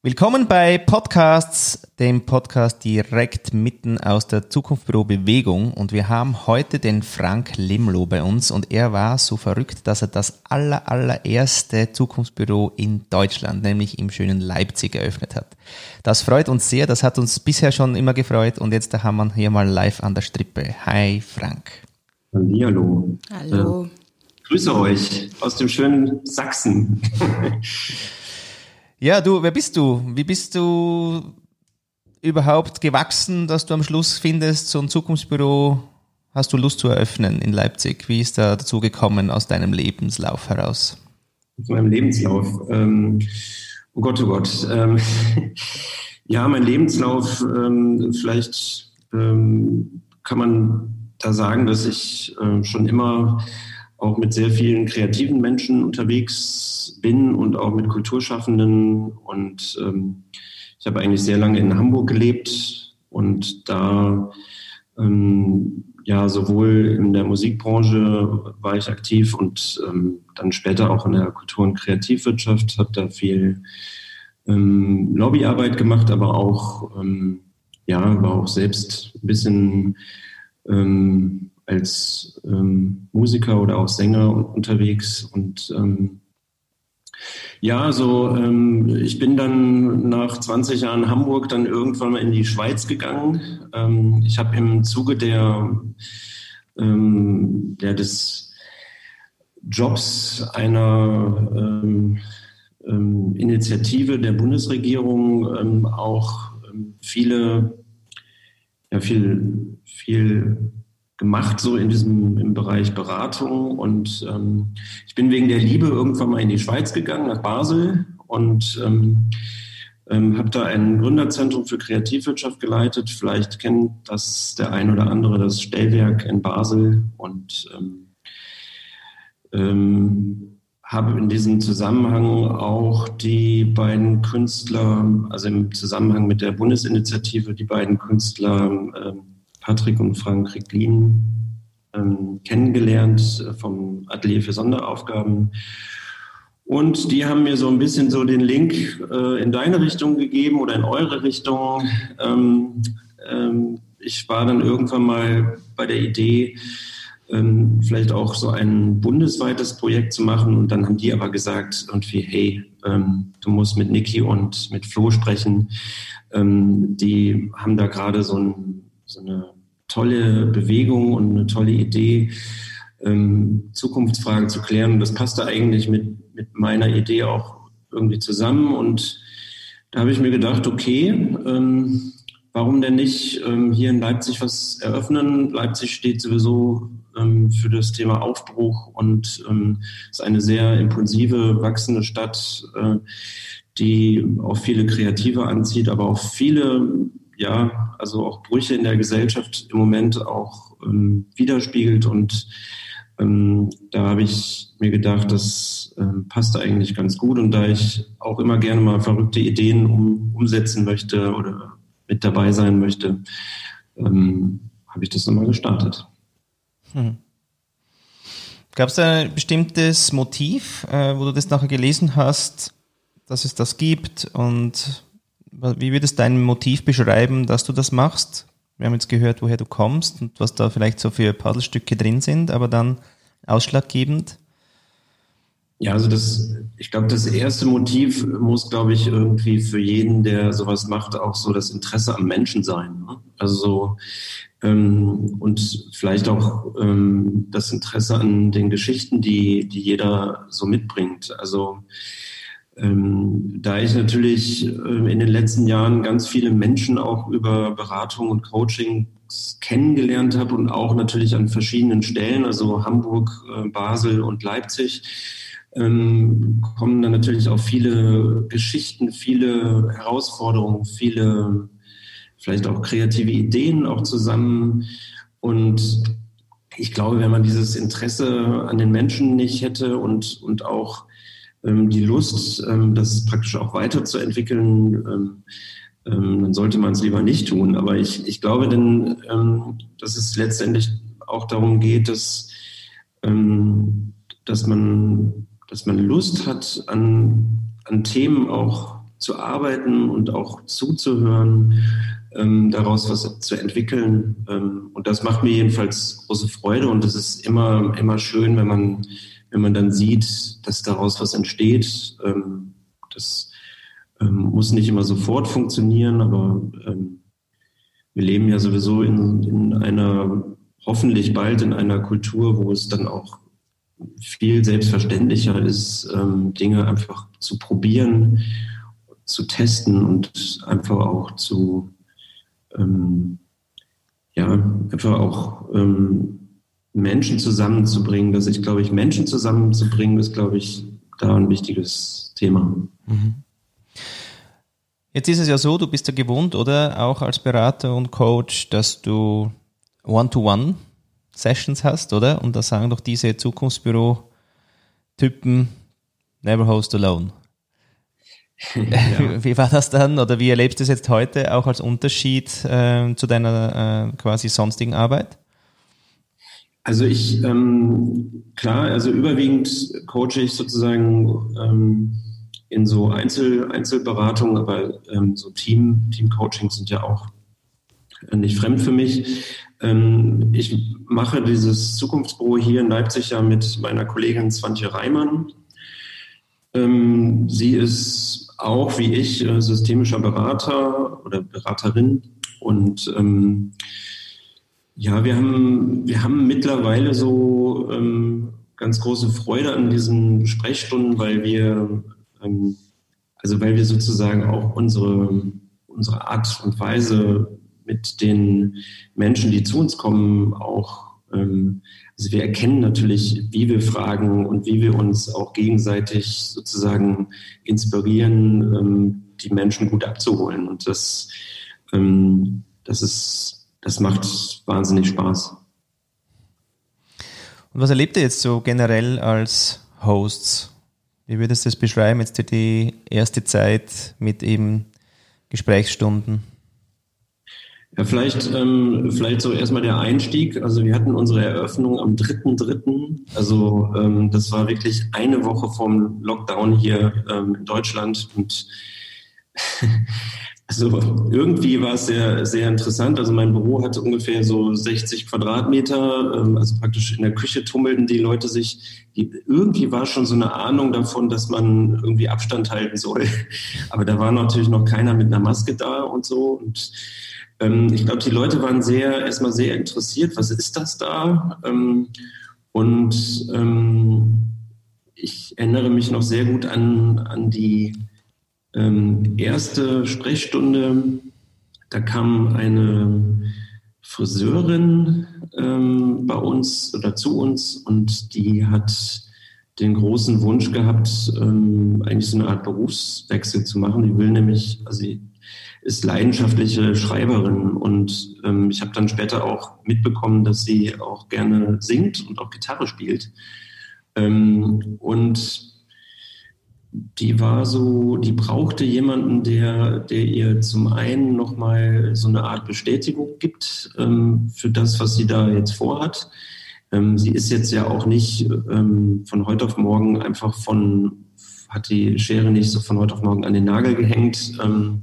Willkommen bei Podcasts, dem Podcast direkt mitten aus der Zukunftsbüro Bewegung. Und wir haben heute den Frank Limlow bei uns und er war so verrückt, dass er das aller, allererste Zukunftsbüro in Deutschland, nämlich im schönen Leipzig, eröffnet hat. Das freut uns sehr, das hat uns bisher schon immer gefreut und jetzt haben wir hier mal live an der Strippe. Hi Frank. Hallo. Hallo. Äh, grüße euch aus dem schönen Sachsen. Ja, du, wer bist du? Wie bist du überhaupt gewachsen, dass du am Schluss findest, so ein Zukunftsbüro hast du Lust zu eröffnen in Leipzig? Wie ist da dazu gekommen aus deinem Lebenslauf heraus? Aus meinem Lebenslauf. Ähm, oh Gott, oh Gott. Ähm, ja, mein Lebenslauf, ähm, vielleicht ähm, kann man da sagen, dass ich äh, schon immer auch mit sehr vielen kreativen Menschen unterwegs bin und auch mit Kulturschaffenden. Und ähm, ich habe eigentlich sehr lange in Hamburg gelebt und da ähm, ja sowohl in der Musikbranche war ich aktiv und ähm, dann später auch in der Kultur- und Kreativwirtschaft, habe da viel ähm, Lobbyarbeit gemacht, aber auch ähm, ja war auch selbst ein bisschen ähm, als ähm, Musiker oder auch Sänger unterwegs und ähm, ja, so ähm, ich bin dann nach 20 Jahren Hamburg dann irgendwann mal in die Schweiz gegangen. Ähm, ich habe im Zuge der, ähm, der des Jobs einer ähm, ähm, Initiative der Bundesregierung ähm, auch viele, ja, viel, viel gemacht, so in diesem im Bereich Beratung. Und ähm, ich bin wegen der Liebe irgendwann mal in die Schweiz gegangen, nach Basel und ähm, ähm, habe da ein Gründerzentrum für Kreativwirtschaft geleitet. Vielleicht kennt das der ein oder andere, das Stellwerk in Basel. Und ähm, ähm, habe in diesem Zusammenhang auch die beiden Künstler, also im Zusammenhang mit der Bundesinitiative, die beiden Künstler ähm, Patrick und Frank Ricklin ähm, kennengelernt äh, vom Atelier für Sonderaufgaben. Und die haben mir so ein bisschen so den Link äh, in deine Richtung gegeben oder in eure Richtung. Ähm, ähm, ich war dann irgendwann mal bei der Idee, ähm, vielleicht auch so ein bundesweites Projekt zu machen. Und dann haben die aber gesagt, irgendwie, hey, ähm, du musst mit Niki und mit Flo sprechen. Ähm, die haben da gerade so, ein, so eine tolle Bewegung und eine tolle Idee, ähm, Zukunftsfragen zu klären. Das passte eigentlich mit, mit meiner Idee auch irgendwie zusammen. Und da habe ich mir gedacht, okay, ähm, warum denn nicht ähm, hier in Leipzig was eröffnen? Leipzig steht sowieso ähm, für das Thema Aufbruch und ähm, ist eine sehr impulsive, wachsende Stadt, äh, die auch viele Kreative anzieht, aber auch viele ja, also auch Brüche in der Gesellschaft im Moment auch ähm, widerspiegelt. Und ähm, da habe ich mir gedacht, das ähm, passt eigentlich ganz gut. Und da ich auch immer gerne mal verrückte Ideen um, umsetzen möchte oder mit dabei sein möchte, ähm, habe ich das nochmal gestartet. Hm. Gab es ein bestimmtes Motiv, äh, wo du das nachher gelesen hast, dass es das gibt und wie würdest du dein Motiv beschreiben, dass du das machst? Wir haben jetzt gehört, woher du kommst und was da vielleicht so für Puzzlestücke drin sind, aber dann ausschlaggebend. Ja, also das, ich glaube, das erste Motiv muss, glaube ich, irgendwie für jeden, der sowas macht, auch so das Interesse am Menschen sein. Ne? Also so, ähm, und vielleicht auch ähm, das Interesse an den Geschichten, die, die jeder so mitbringt. Also ähm, da ich natürlich äh, in den letzten Jahren ganz viele Menschen auch über Beratung und Coaching kennengelernt habe und auch natürlich an verschiedenen Stellen, also Hamburg, äh, Basel und Leipzig, ähm, kommen dann natürlich auch viele Geschichten, viele Herausforderungen, viele vielleicht auch kreative Ideen auch zusammen. Und ich glaube, wenn man dieses Interesse an den Menschen nicht hätte und, und auch die Lust, ähm, das praktisch auch weiterzuentwickeln, ähm, ähm, dann sollte man es lieber nicht tun. Aber ich, ich glaube denn, ähm, dass es letztendlich auch darum geht, dass, ähm, dass, man, dass man Lust hat, an, an Themen auch zu arbeiten und auch zuzuhören, ähm, daraus was zu entwickeln. Ähm, und das macht mir jedenfalls große Freude und es ist immer, immer schön, wenn man, wenn man dann sieht, dass daraus was entsteht. Ähm, das ähm, muss nicht immer sofort funktionieren, aber ähm, wir leben ja sowieso in, in einer, hoffentlich bald in einer Kultur, wo es dann auch viel selbstverständlicher ist, ähm, Dinge einfach zu probieren, zu testen und einfach auch zu, ähm, ja, einfach auch ähm, Menschen zusammenzubringen. Dass ich glaube ich, Menschen zusammenzubringen, ist, glaube ich, da ein wichtiges Thema. Mhm. Jetzt ist es ja so, du bist ja gewohnt, oder? Auch als Berater und Coach, dass du One-to-One Sessions hast, oder? Und da sagen doch diese Zukunftsbüro-Typen, never host alone. Ja. Wie war das dann oder wie erlebst du es jetzt heute auch als Unterschied äh, zu deiner äh, quasi sonstigen Arbeit? Also ich, ähm, klar, also überwiegend coache ich sozusagen ähm, in so Einzel, Einzelberatungen, aber ähm, so Team, Team-Coachings sind ja auch nicht fremd für mich. Ähm, ich mache dieses Zukunftsbüro hier in Leipzig ja mit meiner Kollegin Swantje Reimann. Ähm, sie ist auch wie ich äh, systemischer Berater oder Beraterin und ähm, ja, wir haben, wir haben mittlerweile so ähm, ganz große Freude an diesen Sprechstunden, weil wir, ähm, also weil wir sozusagen auch unsere, unsere Art und Weise mit den Menschen, die zu uns kommen, auch, ähm, also wir erkennen natürlich, wie wir fragen und wie wir uns auch gegenseitig sozusagen inspirieren, ähm, die Menschen gut abzuholen. Und das, ähm, das ist, das macht wahnsinnig Spaß. Und was erlebt ihr jetzt so generell als Hosts? Wie würdest du das beschreiben, jetzt die erste Zeit mit eben Gesprächsstunden? Ja, vielleicht, ähm, vielleicht so erstmal der Einstieg. Also wir hatten unsere Eröffnung am 3.3. Also ähm, das war wirklich eine Woche vom Lockdown hier ähm, in Deutschland. Und also irgendwie war es sehr, sehr interessant. Also mein Büro hatte ungefähr so 60 Quadratmeter. Ähm, also praktisch in der Küche tummelten die Leute sich. Irgendwie war schon so eine Ahnung davon, dass man irgendwie Abstand halten soll. Aber da war natürlich noch keiner mit einer Maske da und so. Und ähm, ich glaube, die Leute waren sehr, erstmal sehr interessiert, was ist das da? Ähm, und ich erinnere mich noch sehr gut an, an die ähm, erste Sprechstunde. Da kam eine Friseurin ähm, bei uns oder zu uns und die hat den großen Wunsch gehabt, ähm, eigentlich so eine Art Berufswechsel zu machen. Die will nämlich, also sie ist leidenschaftliche Schreiberin und ähm, ich habe dann später auch mitbekommen, dass sie auch gerne singt und auch Gitarre spielt. Ähm, und die war so, die brauchte jemanden, der, der ihr zum einen nochmal so eine Art Bestätigung gibt ähm, für das, was sie da jetzt vorhat. Ähm, sie ist jetzt ja auch nicht ähm, von heute auf morgen einfach von, hat die Schere nicht so von heute auf morgen an den Nagel gehängt ähm,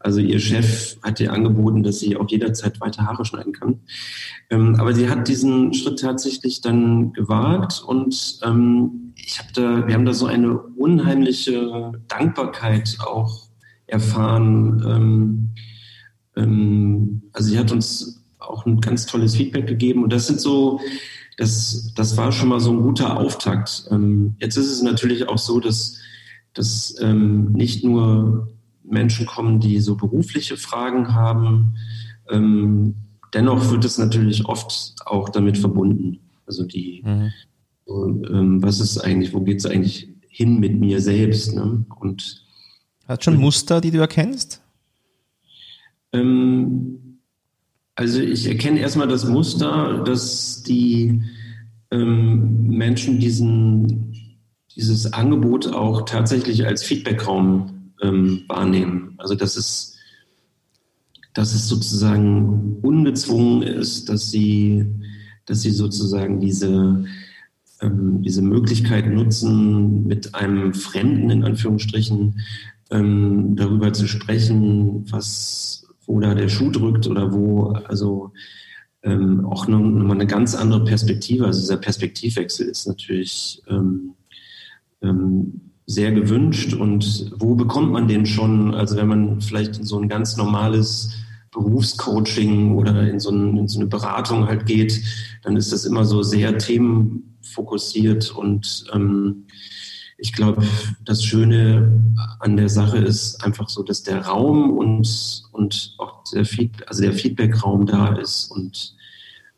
also ihr Chef hat ihr angeboten, dass sie auch jederzeit weiter Haare schneiden kann. Ähm, aber sie hat diesen Schritt tatsächlich dann gewagt und ähm, ich habe da, wir haben da so eine unheimliche Dankbarkeit auch erfahren. Ähm, ähm also sie hat uns auch ein ganz tolles Feedback gegeben und das sind so, das, das war schon mal so ein guter Auftakt. Ähm, jetzt ist es natürlich auch so, dass, dass ähm, nicht nur Menschen kommen, die so berufliche Fragen haben. Ähm, dennoch wird es natürlich oft auch damit verbunden. Also die, mhm. so, ähm, was ist eigentlich, wo geht es eigentlich hin mit mir selbst? Ne? Und hat schon Muster, die du erkennst? Ähm, also ich erkenne erstmal das Muster, dass die ähm, Menschen diesen, dieses Angebot auch tatsächlich als Feedbackraum ähm, wahrnehmen. Also dass es, dass es sozusagen ungezwungen ist, dass sie, dass sie sozusagen diese, ähm, diese Möglichkeit nutzen, mit einem Fremden in Anführungsstrichen ähm, darüber zu sprechen, was, wo da der Schuh drückt oder wo, also ähm, auch nochmal eine ganz andere Perspektive. Also dieser Perspektivwechsel ist natürlich ähm, ähm, sehr gewünscht. Und wo bekommt man den schon? Also wenn man vielleicht in so ein ganz normales Berufscoaching oder in so, ein, in so eine Beratung halt geht, dann ist das immer so sehr themenfokussiert und ähm, ich glaube, das Schöne an der Sache ist einfach so, dass der Raum und, und auch der, Feed, also der Feedback-Raum da ist und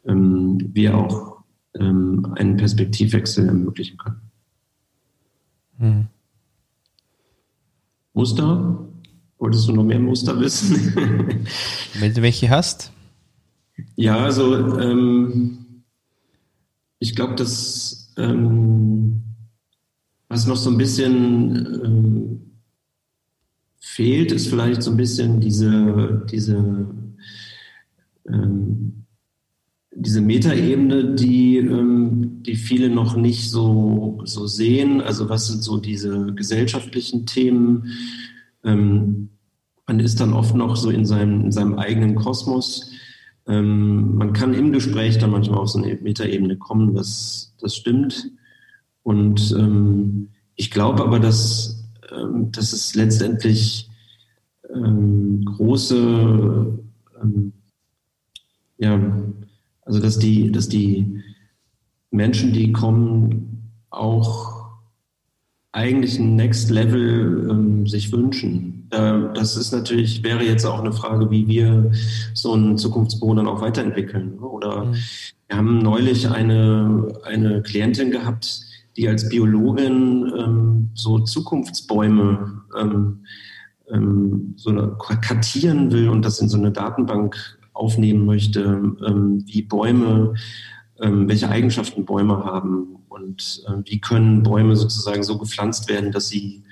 ähm, wir auch ähm, einen Perspektivwechsel ermöglichen können. Mhm. Muster? Wolltest du noch mehr Muster wissen? Wenn du welche hast? Ja, also ähm, ich glaube, dass ähm, was noch so ein bisschen ähm, fehlt, ist vielleicht so ein bisschen diese, diese, ähm, diese Metaebene, die, ähm, die viele noch nicht so, so sehen. Also was sind so diese gesellschaftlichen Themen? Ähm, man ist dann oft noch so in seinem, in seinem eigenen Kosmos. Ähm, man kann im Gespräch dann manchmal auf so eine Metaebene kommen, das, das stimmt. Und ähm, ich glaube aber, dass, ähm, dass es letztendlich ähm, große, ja, also dass die, dass die Menschen, die kommen, auch eigentlich ein Next Level ähm, sich wünschen. Äh, das ist natürlich, wäre jetzt auch eine Frage, wie wir so ein Zukunftsbüro dann auch weiterentwickeln. Oder mhm. wir haben neulich eine, eine Klientin gehabt, die als Biologin ähm, so Zukunftsbäume ähm, ähm, so kartieren will und das in so eine Datenbank aufnehmen möchte, ähm, wie Bäume, ähm, welche Eigenschaften Bäume haben und äh, wie können Bäume sozusagen so gepflanzt werden, dass sie,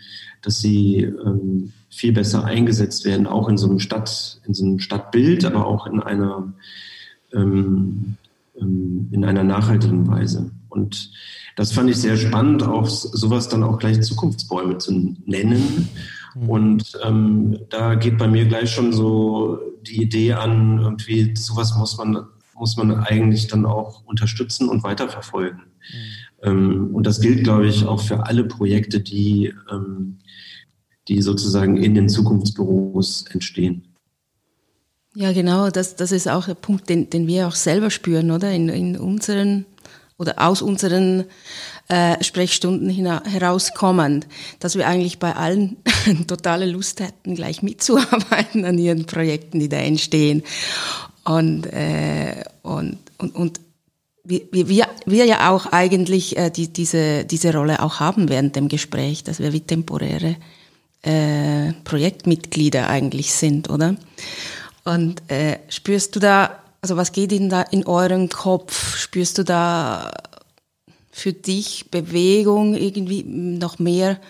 dass sie ähm, viel besser eingesetzt werden, auch in so einem Stadt, in so einem Stadtbild, aber auch in einer in einer nachhaltigen Weise. Und das fand ich sehr spannend, auch sowas dann auch gleich Zukunftsbäume zu nennen. Mhm. Und ähm, da geht bei mir gleich schon so die Idee an, irgendwie sowas muss man, muss man eigentlich dann auch unterstützen und weiterverfolgen. Mhm. Ähm, und das gilt, glaube ich, auch für alle Projekte, die, ähm, die sozusagen in den Zukunftsbüros entstehen. Ja, genau, das, das ist auch der Punkt, den, den wir auch selber spüren, oder? In, in unseren oder aus unseren äh, Sprechstunden herauskommen, dass wir eigentlich bei allen totale Lust hätten, gleich mitzuarbeiten an ihren Projekten, die da entstehen. Und, äh, und, und, und wir, wir, wir ja auch eigentlich äh, die, diese, diese Rolle auch haben während dem Gespräch, dass wir wie temporäre äh, Projektmitglieder eigentlich sind, oder? Und äh, spürst du da also was geht in, da in eurem Kopf? Spürst du da für dich Bewegung irgendwie noch mehr,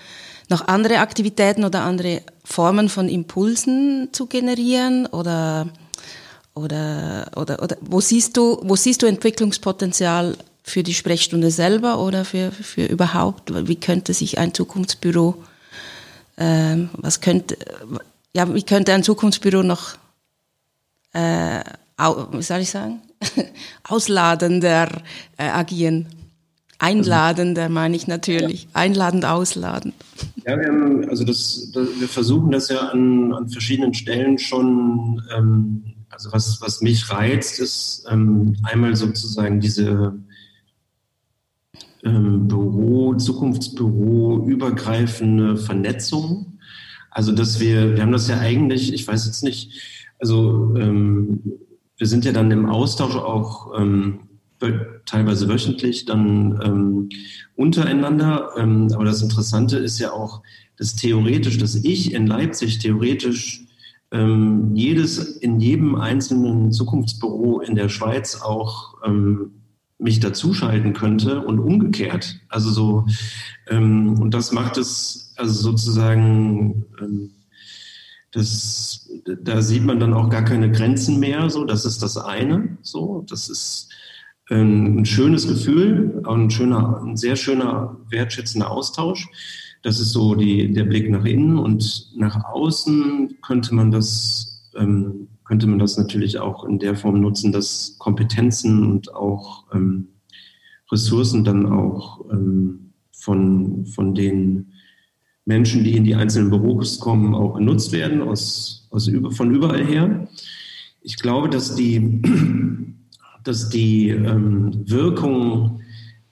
noch andere Aktivitäten oder andere Formen von Impulsen zu generieren oder oder, oder, oder wo siehst du, wo siehst du Entwicklungspotenzial für die Sprechstunde selber oder für, für überhaupt? Wie könnte sich ein Zukunftsbüro, ähm, was könnte, ja, wie könnte ein Zukunftsbüro noch äh, wie soll ich sagen, ausladender äh, agieren. Einladender meine ich natürlich. Ja. Einladend, ausladend. Ja, wir haben, also das, das, wir versuchen das ja an, an verschiedenen Stellen schon, ähm, also was, was mich reizt, ist ähm, einmal sozusagen diese ähm, Büro, Zukunftsbüro übergreifende Vernetzung. Also dass wir, wir haben das ja eigentlich, ich weiß jetzt nicht, also ähm, wir sind ja dann im Austausch auch ähm, teilweise wöchentlich dann ähm, untereinander. Ähm, aber das Interessante ist ja auch, dass theoretisch, dass ich in Leipzig theoretisch ähm, jedes, in jedem einzelnen Zukunftsbüro in der Schweiz auch ähm, mich dazuschalten könnte und umgekehrt. Also so, ähm, und das macht es also sozusagen ähm, das, da sieht man dann auch gar keine Grenzen mehr. So, das ist das eine. So, das ist ein schönes Gefühl, ein schöner, ein sehr schöner, wertschätzender Austausch. das ist so die, der Blick nach innen und nach außen könnte man das, ähm, könnte man das natürlich auch in der Form nutzen, dass Kompetenzen und auch ähm, Ressourcen dann auch ähm, von, von den Menschen, die in die einzelnen Büros kommen, auch genutzt werden aus, aus über, von überall her. Ich glaube, dass die, dass die ähm, Wirkung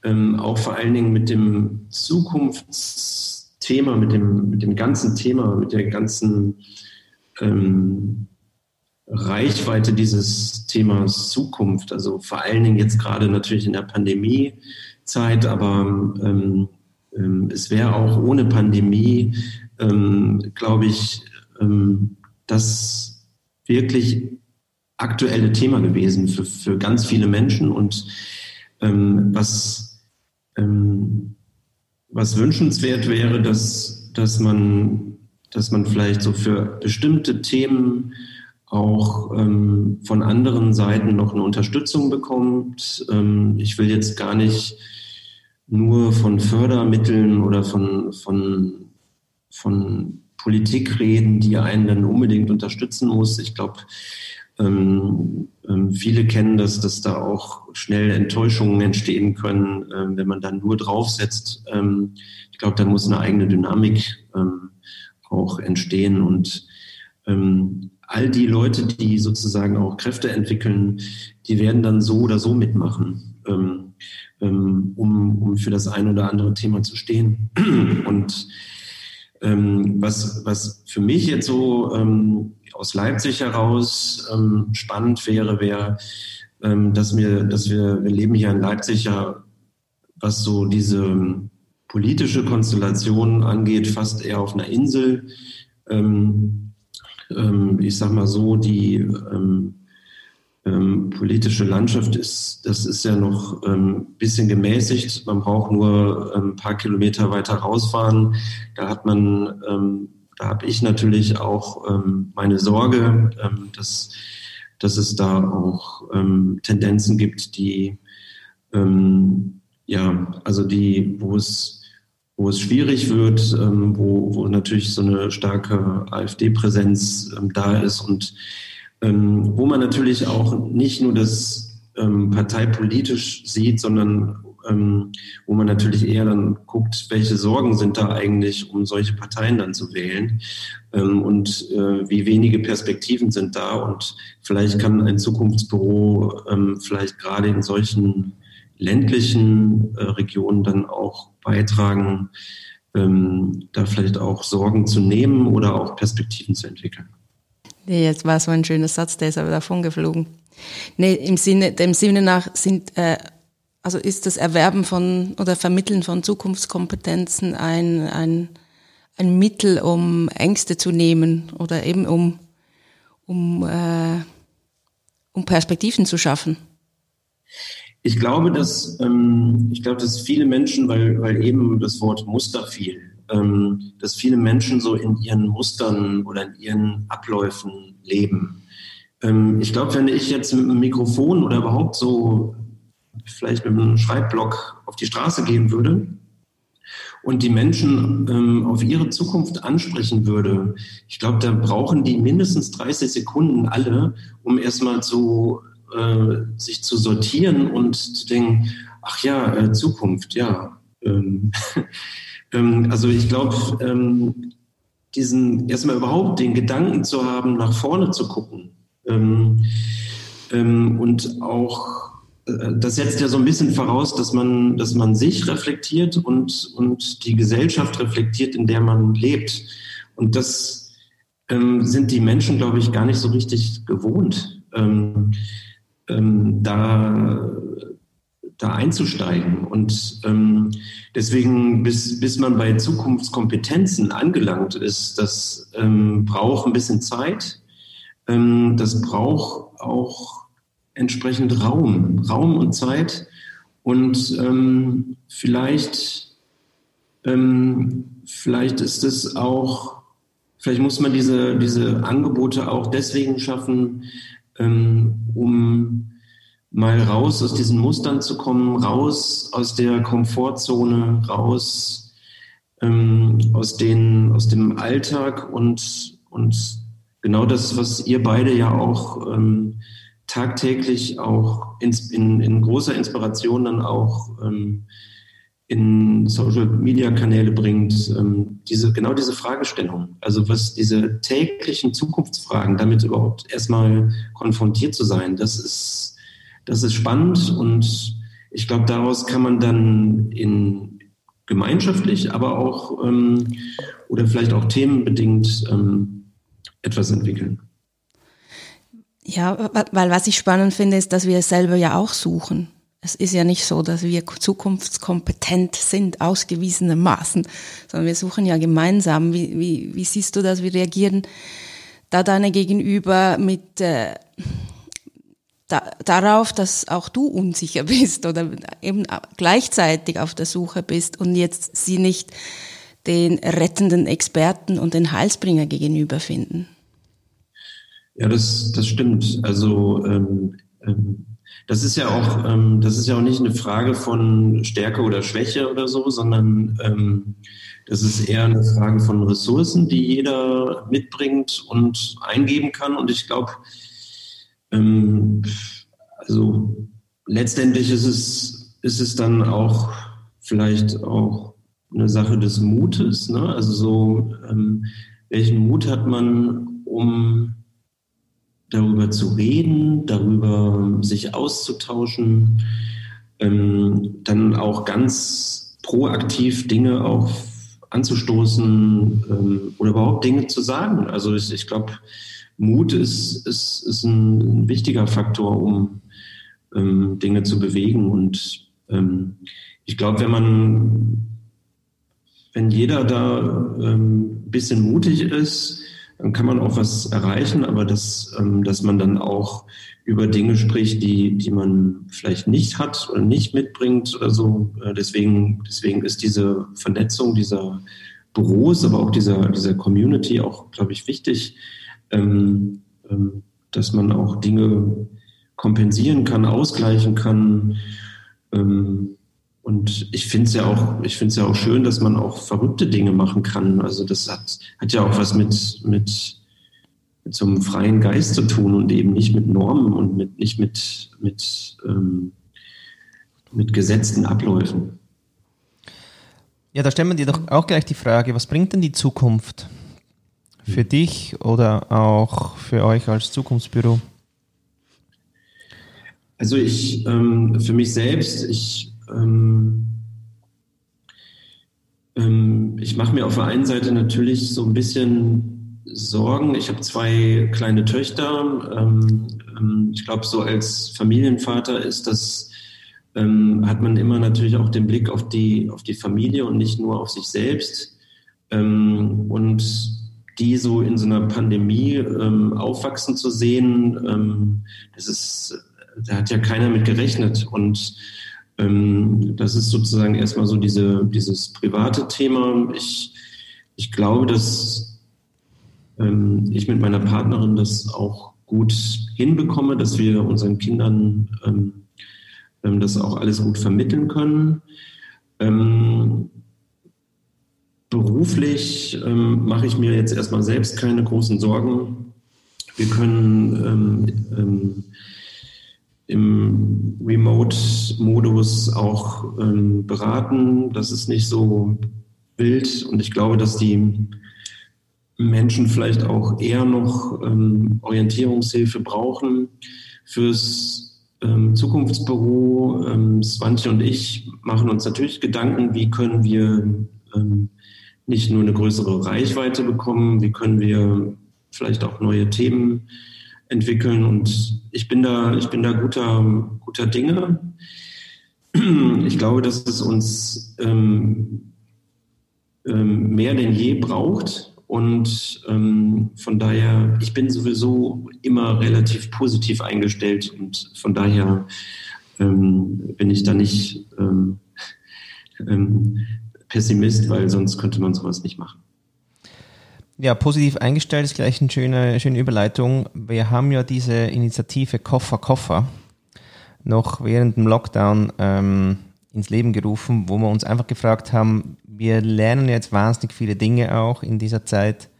ähm, auch vor allen Dingen mit dem Zukunftsthema, mit dem, mit dem ganzen Thema, mit der ganzen ähm, Reichweite dieses Themas Zukunft, also vor allen Dingen jetzt gerade natürlich in der Pandemiezeit, aber ähm, ähm, es wäre auch ohne Pandemie, ähm, glaube ich, ähm, das wirklich aktuelle Thema gewesen für, für ganz viele Menschen und ähm, was, ähm, was wünschenswert wäre, dass, dass, man, dass man vielleicht so für bestimmte Themen auch ähm, von anderen Seiten noch eine Unterstützung bekommt. Ähm, ich will jetzt gar nicht nur von Fördermitteln oder von, von, von Politik reden, die einen dann unbedingt unterstützen muss. Ich glaube, ähm, ähm, viele kennen das, dass da auch schnell Enttäuschungen entstehen können, ähm, wenn man dann nur draufsetzt. Ähm, ich glaube, da muss eine eigene Dynamik ähm, auch entstehen und ähm, all die Leute, die sozusagen auch Kräfte entwickeln, die werden dann so oder so mitmachen. Um, um für das ein oder andere Thema zu stehen. Und ähm, was, was für mich jetzt so ähm, aus Leipzig heraus ähm, spannend wäre, wäre, ähm, dass wir, dass wir, wir leben hier in Leipzig ja, was so diese politische Konstellation angeht, fast eher auf einer Insel. Ähm, ich sag mal so, die ähm, politische Landschaft ist, das ist ja noch ein ähm, bisschen gemäßigt. Man braucht nur ähm, ein paar Kilometer weiter rausfahren. Da hat man, ähm, da habe ich natürlich auch ähm, meine Sorge, ähm, dass, dass es da auch Tendenzen gibt, die, ja, also die, wo es wo es schwierig wird, wo, wo natürlich so eine starke AfD-Präsenz da ist und ähm, wo man natürlich auch nicht nur das ähm, parteipolitisch sieht, sondern ähm, wo man natürlich eher dann guckt, welche Sorgen sind da eigentlich, um solche Parteien dann zu wählen ähm, und äh, wie wenige Perspektiven sind da und vielleicht kann ein Zukunftsbüro ähm, vielleicht gerade in solchen ländlichen äh, Regionen dann auch beitragen, ähm, da vielleicht auch Sorgen zu nehmen oder auch Perspektiven zu entwickeln. Nee, jetzt war so ein schöner Satz, der ist aber davon geflogen. Nee, im Sinne, dem Sinne nach sind, äh, also ist das Erwerben von oder Vermitteln von Zukunftskompetenzen ein, ein, ein Mittel, um Ängste zu nehmen oder eben um, um, äh, um Perspektiven zu schaffen? Ich glaube, dass, ähm, ich glaube, dass viele Menschen, weil, weil eben das Wort Muster fiel, ähm, dass viele Menschen so in ihren Mustern oder in ihren Abläufen leben. Ähm, ich glaube, wenn ich jetzt mit einem Mikrofon oder überhaupt so vielleicht mit einem Schreibblock auf die Straße gehen würde und die Menschen ähm, auf ihre Zukunft ansprechen würde, ich glaube, da brauchen die mindestens 30 Sekunden alle, um erstmal zu, äh, sich zu sortieren und zu denken, ach ja, äh, Zukunft, ja. Ähm, Ähm, also ich glaube, ähm, diesen erstmal überhaupt den Gedanken zu haben, nach vorne zu gucken ähm, ähm, und auch äh, das setzt ja so ein bisschen voraus, dass man, dass man sich reflektiert und, und die Gesellschaft reflektiert, in der man lebt. Und das ähm, sind die Menschen, glaube ich, gar nicht so richtig gewohnt. Ähm, ähm, da da einzusteigen. Und ähm, deswegen, bis, bis man bei Zukunftskompetenzen angelangt ist, das ähm, braucht ein bisschen Zeit. Ähm, das braucht auch entsprechend Raum, Raum und Zeit. Und ähm, vielleicht, ähm, vielleicht ist es auch, vielleicht muss man diese, diese Angebote auch deswegen schaffen, ähm, um mal raus aus diesen Mustern zu kommen, raus aus der Komfortzone, raus ähm, aus, den, aus dem Alltag und, und genau das, was ihr beide ja auch ähm, tagtäglich auch in, in, in, großer Inspiration dann auch ähm, in Social Media Kanäle bringt, ähm, diese, genau diese Fragestellung. Also was diese täglichen Zukunftsfragen, damit überhaupt erstmal konfrontiert zu sein, das ist, das ist spannend und ich glaube, daraus kann man dann in gemeinschaftlich, aber auch ähm, oder vielleicht auch themenbedingt ähm, etwas entwickeln. Ja, weil was ich spannend finde, ist, dass wir es selber ja auch suchen. Es ist ja nicht so, dass wir zukunftskompetent sind, ausgewiesenermaßen, sondern wir suchen ja gemeinsam. Wie, wie, wie siehst du das? Wie reagieren da deine Gegenüber mit äh, da, darauf, dass auch du unsicher bist oder eben gleichzeitig auf der Suche bist und jetzt sie nicht den rettenden Experten und den Heilsbringer gegenüber finden? Ja, das, das stimmt. Also ähm, ähm, das ist ja auch, ähm, das ist ja auch nicht eine Frage von Stärke oder Schwäche oder so, sondern ähm, das ist eher eine Frage von Ressourcen, die jeder mitbringt und eingeben kann. Und ich glaube, ähm, also letztendlich ist es, ist es dann auch vielleicht auch eine Sache des Mutes. Ne? Also so, ähm, welchen Mut hat man, um darüber zu reden, darüber sich auszutauschen, ähm, dann auch ganz proaktiv Dinge auch anzustoßen ähm, oder überhaupt Dinge zu sagen. Also ich, ich glaube, Mut ist, ist, ist ein, wichtiger Faktor, um ähm, Dinge zu bewegen. Und ähm, ich glaube, wenn man, wenn jeder da ähm, bisschen mutig ist, dann kann man auch was erreichen, aber dass, ähm, dass man dann auch über Dinge spricht, die, die man vielleicht nicht hat oder nicht mitbringt oder so. Äh, deswegen, deswegen ist diese Vernetzung dieser Büros, aber auch dieser, dieser Community auch, glaube ich, wichtig, ähm, ähm, dass man auch Dinge kompensieren kann, ausgleichen kann. Ähm, und ich finde es ja auch, ich finde es ja auch schön, dass man auch verrückte Dinge machen kann. Also das hat, hat ja auch was mit, mit, mit so einem freien Geist zu tun und eben nicht mit Normen und mit, nicht mit, mit, ähm, mit gesetzten Abläufen. Ja, da stellen wir dir doch auch gleich die Frage, was bringt denn die Zukunft? Für dich oder auch für euch als Zukunftsbüro? Also ich, ähm, für mich selbst, ich, ähm, ähm, ich mache mir auf der einen Seite natürlich so ein bisschen Sorgen. Ich habe zwei kleine Töchter. Ähm, ähm, ich glaube, so als Familienvater ist das, ähm, hat man immer natürlich auch den Blick auf die, auf die Familie und nicht nur auf sich selbst. und die so in so einer Pandemie ähm, aufwachsen zu sehen, ähm, das ist, da hat ja keiner mit gerechnet. Und ähm, das ist sozusagen erstmal so diese, dieses private Thema. Ich, ich glaube, dass ähm, ich mit meiner Partnerin das auch gut hinbekomme, dass wir unseren Kindern ähm, ähm, das auch alles gut vermitteln können. Beruflich ähm, mache ich mir jetzt erstmal selbst keine großen Sorgen. Wir können ähm, ähm, im Remote-Modus auch ähm, beraten. Das ist nicht so wild und ich glaube, dass die Menschen vielleicht auch eher noch ähm, Orientierungshilfe brauchen. Fürs ähm, Zukunftsbüro, ähm, Swantje und ich machen uns natürlich Gedanken, wie können wir nicht nur eine größere Reichweite bekommen, wie können wir vielleicht auch neue Themen entwickeln. Und ich bin da, ich bin da guter, guter Dinge. Ich glaube, dass es uns ähm, ähm, mehr denn je braucht. Und ähm, von daher, ich bin sowieso immer relativ positiv eingestellt und von daher ähm, bin ich da nicht ähm, ähm, Pessimist, weil sonst könnte man sowas nicht machen. Ja, positiv eingestellt ist gleich eine schöne, schöne Überleitung. Wir haben ja diese Initiative Koffer Koffer noch während dem Lockdown ähm, ins Leben gerufen, wo wir uns einfach gefragt haben, wir lernen jetzt wahnsinnig viele Dinge auch in dieser Zeit.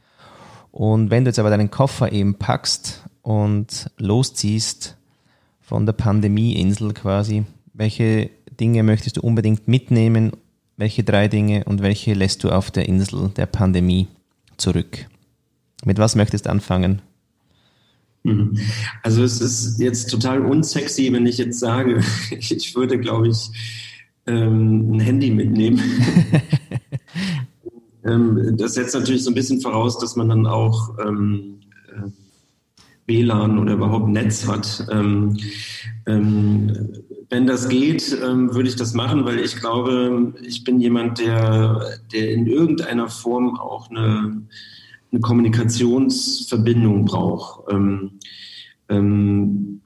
Und wenn du jetzt aber deinen Koffer eben packst und losziehst von der Pandemieinsel quasi, welche Dinge möchtest du unbedingt mitnehmen? Welche drei Dinge und welche lässt du auf der Insel der Pandemie zurück? Mit was möchtest du anfangen? Mhm. Also es ist jetzt total unsexy, wenn ich jetzt sage, ich würde, glaube ich, ähm, ein Handy mitnehmen. Ähm, das setzt natürlich so ein bisschen voraus, dass man dann auch ähm, äh, WLAN oder überhaupt Netz hat. Ähm, ähm, wenn das geht, ähm, würde ich das machen, weil ich glaube, ich bin jemand, der, der in irgendeiner Form auch eine, eine Kommunikationsverbindung braucht. Ähm, ähm,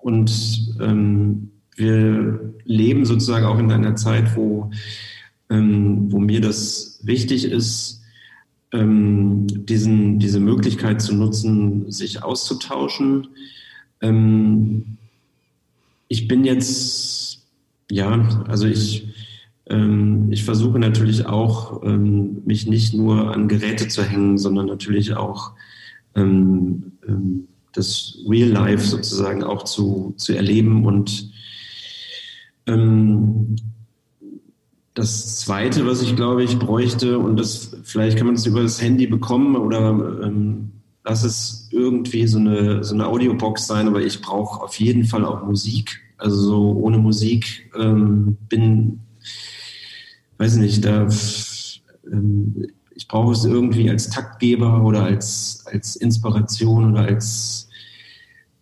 und ähm, wir leben sozusagen auch in einer Zeit, wo, wo mir das wichtig ist, ähm, diesen, diese Möglichkeit zu nutzen, sich auszutauschen. Ähm, ich bin jetzt, ja, also ich, ähm, ich versuche natürlich auch, ähm, mich nicht nur an Geräte zu hängen, sondern natürlich auch ähm, ähm, das Real Life sozusagen auch zu, zu erleben und das Zweite, was ich glaube ich bräuchte, und das vielleicht kann man es über das Handy bekommen oder ähm, lass es irgendwie so eine, so eine Audiobox sein, aber ich brauche auf jeden Fall auch Musik. Also so ohne Musik ähm, bin, weiß nicht, da ähm, ich brauche es irgendwie als Taktgeber oder als, als Inspiration oder als,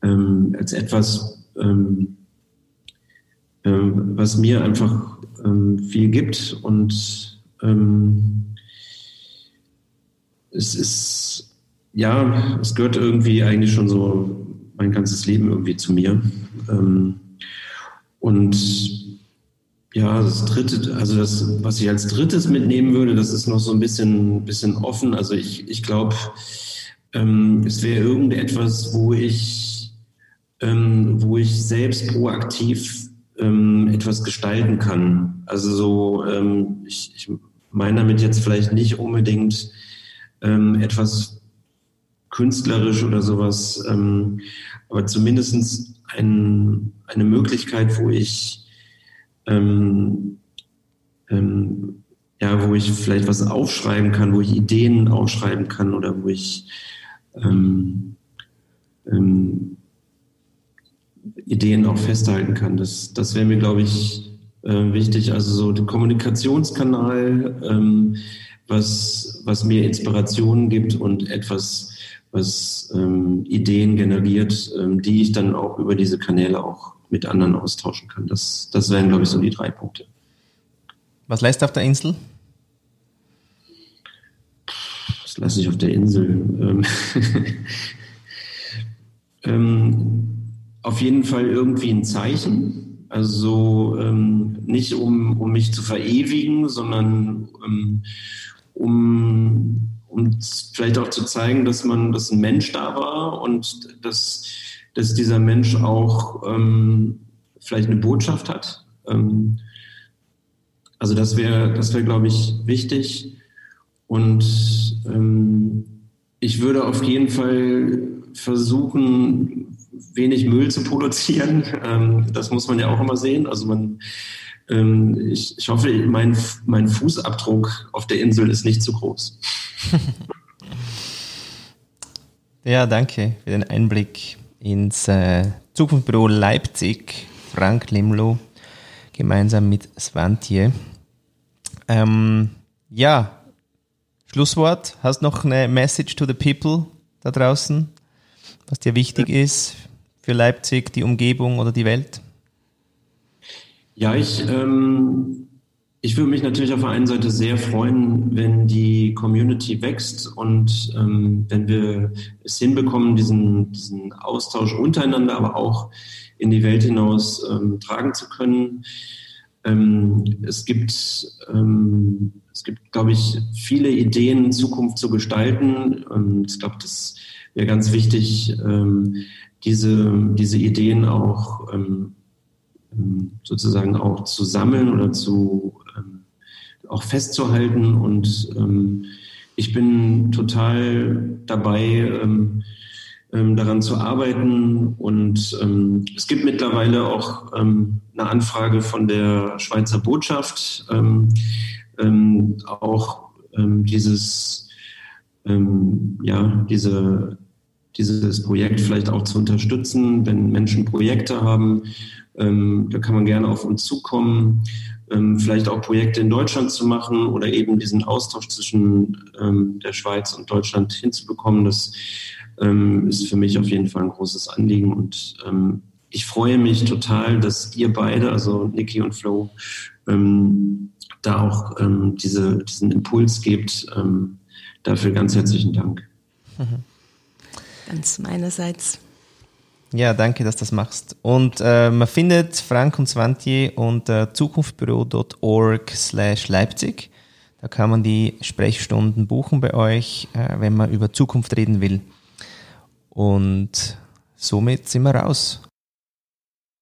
ähm, als etwas, ähm, ähm, was mir einfach ähm, viel gibt. Und ähm, es ist, ja, es gehört irgendwie eigentlich schon so mein ganzes Leben irgendwie zu mir. Ähm, und ja, das dritte, also das, was ich als drittes mitnehmen würde, das ist noch so ein bisschen, bisschen offen. Also ich, ich glaube, ähm, es wäre irgendetwas, wo ich, ähm, wo ich selbst proaktiv ähm, etwas gestalten kann. Also so, ähm, ich, ich meine damit jetzt vielleicht nicht unbedingt ähm, etwas künstlerisch oder sowas, ähm, aber zumindest ein, eine Möglichkeit, wo ich ähm, ähm, ja, wo ich vielleicht was aufschreiben kann, wo ich Ideen aufschreiben kann oder wo ich ähm, ähm, Ideen auch festhalten kann. Das, das wäre mir, glaube ich, äh, wichtig. Also so der Kommunikationskanal, ähm, was, was mir Inspirationen gibt und etwas, was ähm, Ideen generiert, ähm, die ich dann auch über diese Kanäle auch mit anderen austauschen kann. Das, das wären, glaube ich, so die drei Punkte. Was lässt auf der Insel? Was lasse ich auf der Insel? Ähm, ähm, auf jeden Fall irgendwie ein Zeichen. Also ähm, nicht um, um mich zu verewigen, sondern ähm, um, um vielleicht auch zu zeigen, dass man, dass ein Mensch da war und dass, dass dieser Mensch auch ähm, vielleicht eine Botschaft hat. Ähm, also das wäre, das wäre, glaube ich, wichtig. Und ähm, ich würde auf jeden Fall versuchen, wenig Müll zu produzieren. Ähm, das muss man ja auch immer sehen. Also man, ähm, ich, ich hoffe, mein, mein Fußabdruck auf der Insel ist nicht zu groß. ja, danke für den Einblick ins äh, Zukunftsbüro Leipzig, Frank Limlo, gemeinsam mit Svantje. Ähm, ja, Schlusswort. Hast noch eine Message to the people da draußen, was dir wichtig ist für Leipzig, die Umgebung oder die Welt? Ja, ich, ähm, ich würde mich natürlich auf der einen Seite sehr freuen, wenn die Community wächst und ähm, wenn wir es hinbekommen, diesen, diesen Austausch untereinander, aber auch in die Welt hinaus ähm, tragen zu können. Ähm, es gibt, ähm, es gibt, glaube ich, viele Ideen, Zukunft zu gestalten. Ich glaube, das wäre ganz wichtig, ähm, diese, diese Ideen auch ähm, ähm, sozusagen auch zu sammeln oder zu ähm, auch festzuhalten. Und ähm, ich bin total dabei, ähm, ähm, daran zu arbeiten. Und es gibt mittlerweile auch eine Anfrage von der Schweizer Botschaft, auch dieses, ja, diese, dieses Projekt vielleicht auch zu unterstützen, wenn Menschen Projekte haben. Ähm, da kann man gerne auf uns zukommen ähm, vielleicht auch Projekte in Deutschland zu machen oder eben diesen Austausch zwischen ähm, der Schweiz und Deutschland hinzubekommen. Das ähm, ist für mich auf jeden Fall ein großes Anliegen und ähm, ich freue mich total, dass ihr beide, also Niki und Flo, ähm, da auch diese, diesen Impuls gebt. dafür ganz herzlichen Dank. Mhm. Ganz meinerseits. Ja, danke, dass du das machst. Und äh, man findet Frank und Svantje unter zukunftsbüro.org slash Leipzig. Da kann man die Sprechstunden buchen bei euch, äh, wenn man über Zukunft reden will. Und somit sind wir raus.